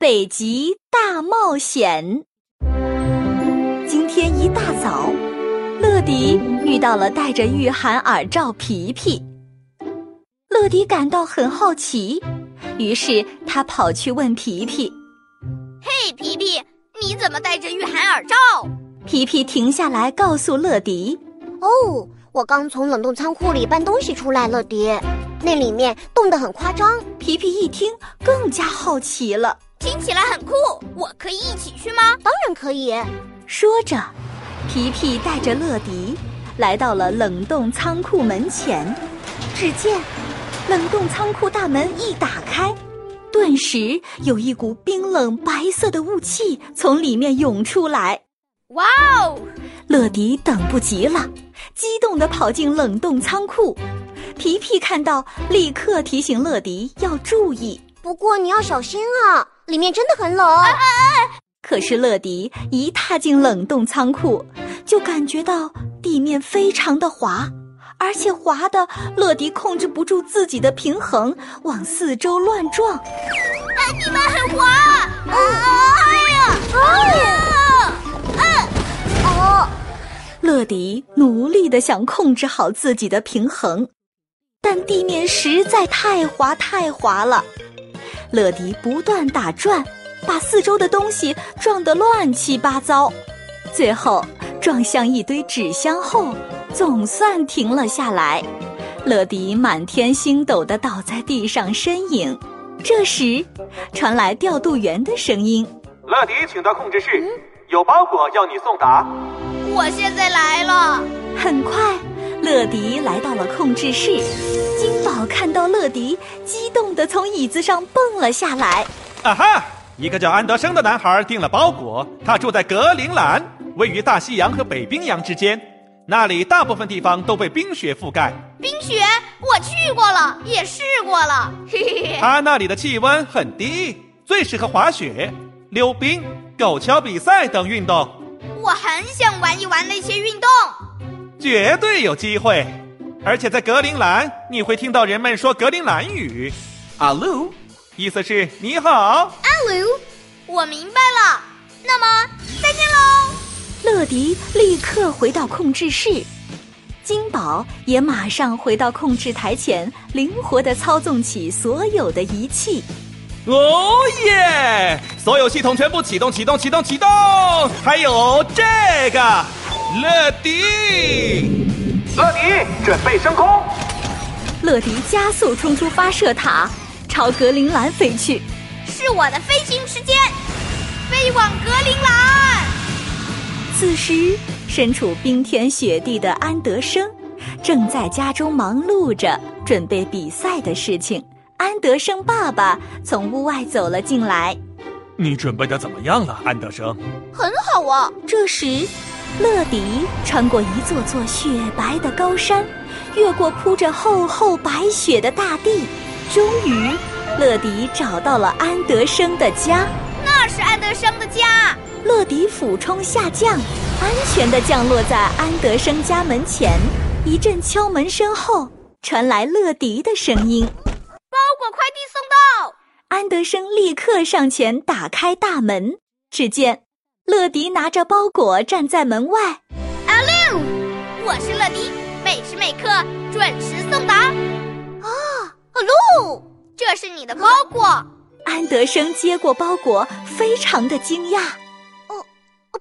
北极大冒险。今天一大早，乐迪遇到了戴着御寒耳罩皮皮。乐迪感到很好奇，于是他跑去问皮皮：“嘿，皮皮，你怎么戴着御寒耳罩？”皮皮停下来告诉乐迪：“哦，我刚从冷冻仓库里搬东西出来，乐迪，那里面冻得很夸张。”皮皮一听，更加好奇了。听起来很酷，我可以一起去吗？当然可以。说着，皮皮带着乐迪来到了冷冻仓库门前。只见冷冻仓库大门一打开，顿时有一股冰冷白色的雾气从里面涌出来。哇哦！乐迪等不及了，激动地跑进冷冻仓库。皮皮看到，立刻提醒乐迪要注意。不过你要小心啊，里面真的很冷。可是乐迪一踏进冷冻仓库，就感觉到地面非常的滑，而且滑的乐迪控制不住自己的平衡，往四周乱撞。哎，你们很滑！啊！哎呀！哎呀！嗯，哦，乐迪努力的想控制好自己的平衡，但地面实在太滑太滑了。乐迪不断打转，把四周的东西撞得乱七八糟，最后撞向一堆纸箱后，总算停了下来。乐迪满天星斗地倒在地上呻吟。这时，传来调度员的声音：“乐迪，请到控制室，有包裹要你送达。”我现在来了。很快，乐迪来到了控制室。金宝看到乐迪，激动地从椅子上蹦了下来。啊哈！一个叫安德生的男孩订了包裹，他住在格陵兰，位于大西洋和北冰洋之间，那里大部分地方都被冰雪覆盖。冰雪，我去过了，也试过了。嘿嘿嘿。他那里的气温很低，最适合滑雪、溜冰、狗橇比赛等运动。我很想玩一玩那些运动，绝对有机会。而且在格陵兰，你会听到人们说格陵兰语，阿鲁，意思是你好。阿鲁，我明白了。那么再见喽。乐迪立刻回到控制室，金宝也马上回到控制台前，灵活地操纵起所有的仪器。哦耶！所有系统全部启动，启动，启动，启动。还有这个，乐迪。乐迪，准备升空。乐迪加速冲出发射塔，朝格陵兰飞去。是我的飞行时间，飞往格陵兰。此时，身处冰天雪地的安德生正在家中忙碌着准备比赛的事情。安德生爸爸从屋外走了进来。你准备的怎么样了，安德生？很好啊。这时。乐迪穿过一座座雪白的高山，越过铺着厚厚白雪的大地，终于，乐迪找到了安德生的家。那是安德生的家。乐迪俯冲下降，安全地降落在安德生家门前。一阵敲门声后，传来乐迪的声音：“包裹快递送到。”安德生立刻上前打开大门，只见。乐迪拿着包裹站在门外。阿六，我是乐迪，每时每刻准时送达。啊，阿六，这是你的包裹。安德生接过包裹，非常的惊讶。哦，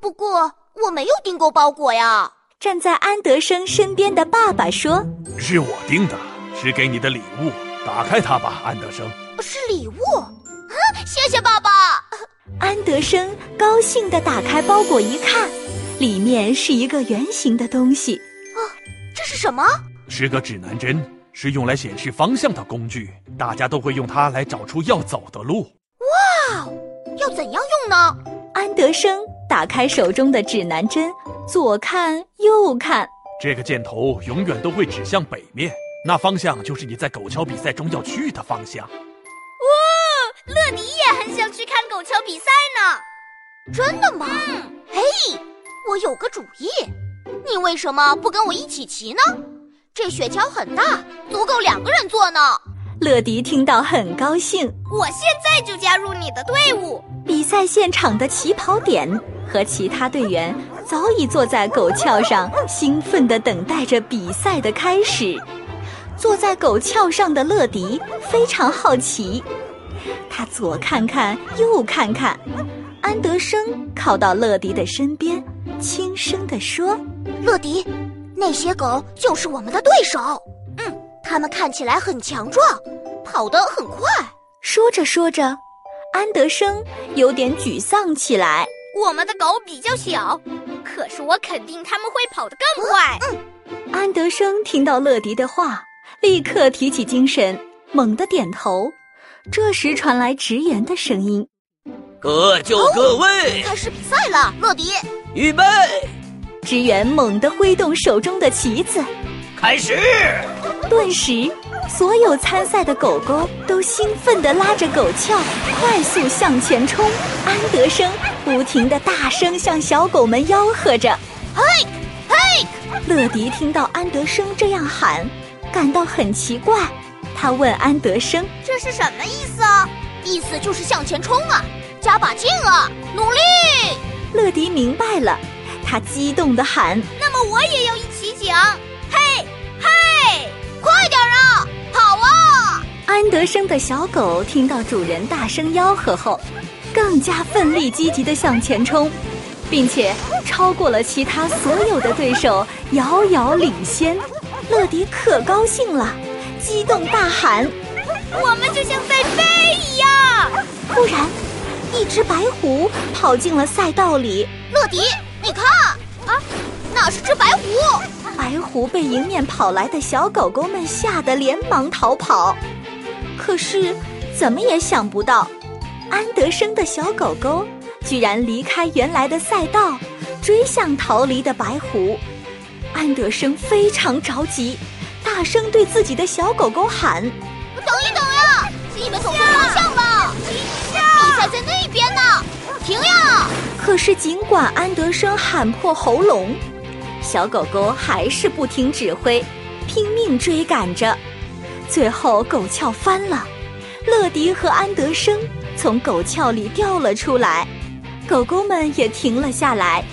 不过我没有订过包裹呀。站在安德生身边的爸爸说：“是我订的，是给你的礼物。打开它吧，安德生。”是礼物？啊，谢谢爸爸。安德生高兴地打开包裹一看，里面是一个圆形的东西。啊，这是什么？是个指南针，是用来显示方向的工具。大家都会用它来找出要走的路。哇，要怎样用呢？安德生打开手中的指南针，左看右看。这个箭头永远都会指向北面，那方向就是你在狗桥比赛中要去的方向。哇乐迪也很想去看陡峭比赛呢，真的吗？嘿，我有个主意，你为什么不跟我一起骑呢？这雪橇很大，足够两个人坐呢。乐迪听到很高兴。我现在就加入你的队伍。比赛现场的起跑点和其他队员早已坐在狗壳上，兴奋地等待着比赛的开始。坐在狗壳上的乐迪非常好奇，他左看看，右看看。安德生靠到乐迪的身边，轻声地说：“乐迪，那些狗就是我们的对手。嗯，它们看起来很强壮，跑得很快。”说着说着，安德生有点沮丧起来。我们的狗比较小，可是我肯定它们会跑得更快。嗯，安德生听到乐迪的话。立刻提起精神，猛地点头。这时传来职员的声音：“各就各位，开始比赛了。”乐迪，预备！职员猛地挥动手中的旗子，开始。顿时，所有参赛的狗狗都兴奋地拉着狗鞘，快速向前冲。安德生不停地大声向小狗们吆喝着：“嘿，嘿！”乐迪听到安德生这样喊。感到很奇怪，他问安德生：“这是什么意思啊？”“意思就是向前冲啊，加把劲啊，努力！”乐迪明白了，他激动地喊：“那么我也要一起讲！嘿，嘿，快点啊，跑啊！”安德生的小狗听到主人大声吆喝后，更加奋力积极地向前冲，并且超过了其他所有的对手，遥遥领先。乐迪可高兴了，激动大喊：“我们就像在飞一样！”突然，一只白狐跑进了赛道里。乐迪，你看，啊，那是只白狐！白狐被迎面跑来的小狗狗们吓得连忙逃跑。可是，怎么也想不到，安德生的小狗狗居然离开原来的赛道，追向逃离的白狐。安德生非常着急，大声对自己的小狗狗喊：“等一等呀，你们走错方向了！停下！比赛在那边呢，停呀！”可是尽管安德生喊破喉咙，小狗狗还是不听指挥，拼命追赶着。最后狗壳翻了，乐迪和安德生从狗壳里掉了出来，狗狗们也停了下来。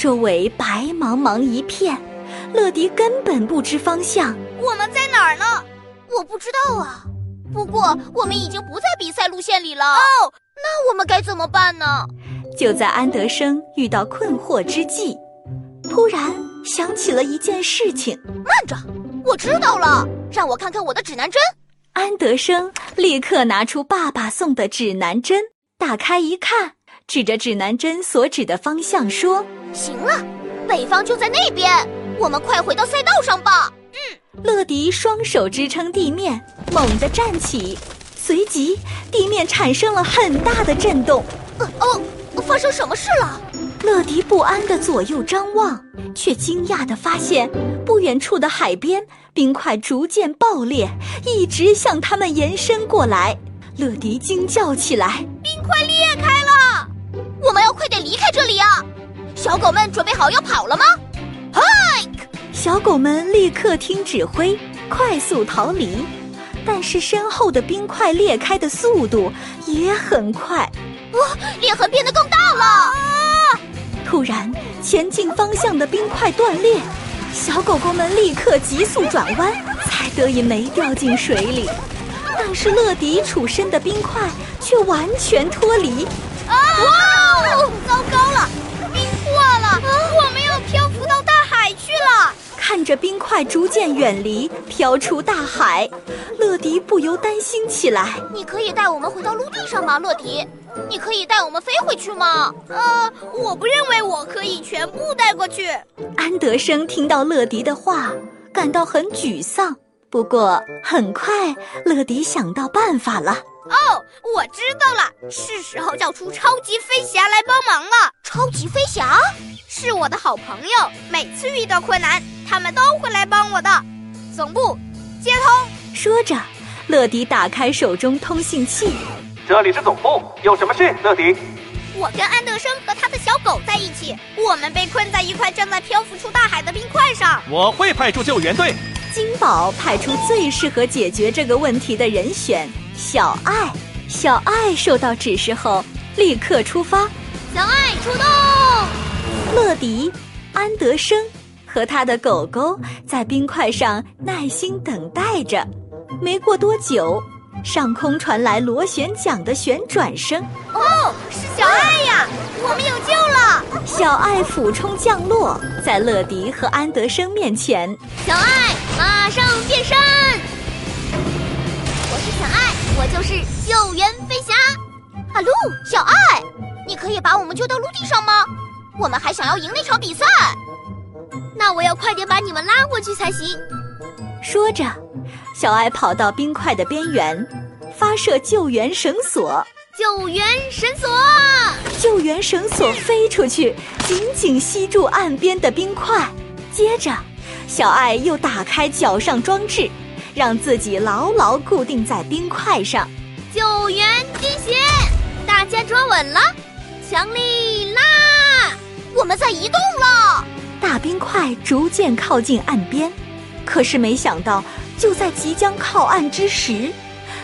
周围白茫茫一片，乐迪根本不知方向。我们在哪儿呢？我不知道啊。不过我们已经不在比赛路线里了。哦，那我们该怎么办呢？就在安德生遇到困惑之际，突然想起了一件事情。慢着，我知道了，让我看看我的指南针。安德生立刻拿出爸爸送的指南针，打开一看。指着指南针所指的方向说：“行了，北方就在那边，我们快回到赛道上吧。”嗯，乐迪双手支撑地面，猛地站起，随即地面产生了很大的震动。呃哦，发生什么事了？乐迪不安地左右张望，却惊讶地发现，不远处的海边冰块逐渐爆裂，一直向他们延伸过来。乐迪惊叫起来：“冰块裂开了！”我们要快点离开这里啊！小狗们准备好要跑了吗？嗨！小狗们立刻听指挥，快速逃离。但是身后的冰块裂开的速度也很快，哇！裂痕变得更大了！啊！突然，前进方向的冰块断裂，小狗狗们立刻急速转弯，才得以没掉进水里。但是乐迪处身的冰块却完全脱离。啊！哇！糟糕了，冰破了，我们要漂浮到大海去了。看着冰块逐渐远离，飘出大海，乐迪不由担心起来。你可以带我们回到陆地上吗，乐迪？你可以带我们飞回去吗？呃，我不认为我可以全部带过去。安德生听到乐迪的话，感到很沮丧。不过很快，乐迪想到办法了。哦，我知道了，是时候叫出超级飞侠来帮忙了。超级飞侠是我的好朋友，每次遇到困难，他们都会来帮我的。总部接通。说着，乐迪打开手中通信器。这里是总部，有什么事？乐迪，我跟安德生和他的小狗在一起，我们被困在一块正在漂浮出大海的冰块上。我会派出救援队。金宝派出最适合解决这个问题的人选——小爱。小爱收到指示后，立刻出发。小爱出动。乐迪、安德生和他的狗狗在冰块上耐心等待着。没过多久，上空传来螺旋桨的旋转声。哦，是小爱呀！我们有救了！小爱俯冲降落在乐迪和安德生面前。小爱，马上变身！我是小爱，我就是救援飞侠。阿路，小爱，你可以把我们救到陆地上吗？我们还想要赢那场比赛。那我要快点把你们拉过去才行。说着，小爱跑到冰块的边缘，发射救援绳索。救援绳索，救援绳索飞出去，紧紧吸住岸边的冰块。接着，小爱又打开脚上装置，让自己牢牢固定在冰块上。救援进行，大家抓稳了，强力拉！我们在移动了。大冰块逐渐靠近岸边，可是没想到，就在即将靠岸之时，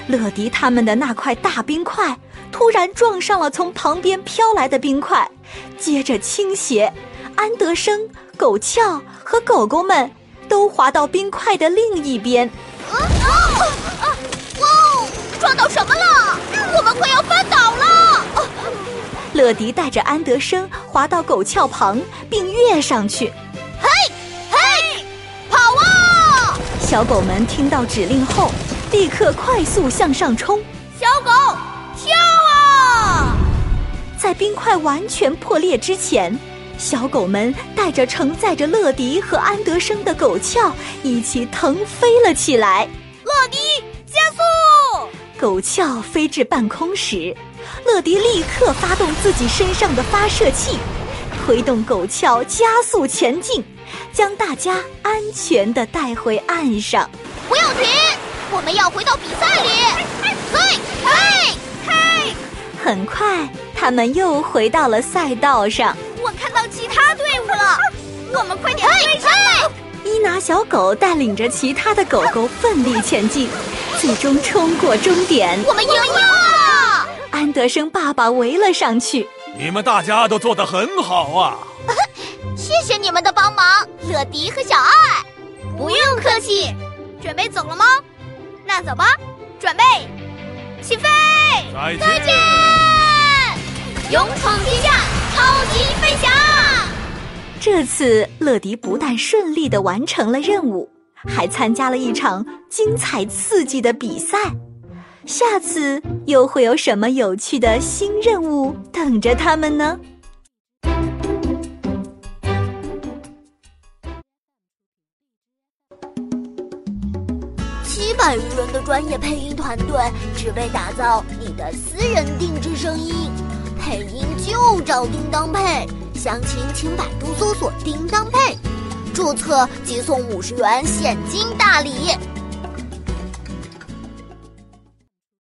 乐迪他们的那块大冰块突然撞上了从旁边飘来的冰块，接着倾斜。安德生、狗俏和狗狗们都滑到冰块的另一边。撞到什么了？我们快要翻倒了！乐迪带着安德生滑到狗壳旁，并跃上去。嘿，嘿，跑啊！小狗们听到指令后，立刻快速向上冲。小狗，跳啊！在冰块完全破裂之前，小狗们带着承载着乐迪和安德生的狗壳一起腾飞了起来。乐迪，加速！狗壳飞至半空时。乐迪立刻发动自己身上的发射器，推动狗壳加速前进，将大家安全的带回岸上。不要停，我们要回到比赛里！嘿，嘿，嘿！很快，他们又回到了赛道上。我看到其他队伍了，我们快点追上！伊拿小狗带领着其他的狗狗奋力前进，最终冲过终点。我们赢了！安德生爸爸围了上去。你们大家都做得很好啊！谢谢你们的帮忙，乐迪和小爱。不用客气。准备走了吗？那走吧，准备，起飞！再见！再见！勇闯天下，超级飞侠！这次乐迪不但顺利的完成了任务，还参加了一场精彩刺激的比赛。下次又会有什么有趣的新任务等着他们呢？七百余人的专业配音团队，只为打造你的私人定制声音。配音就找叮当配，详情请百度搜索“叮当配”，注册即送五十元现金大礼。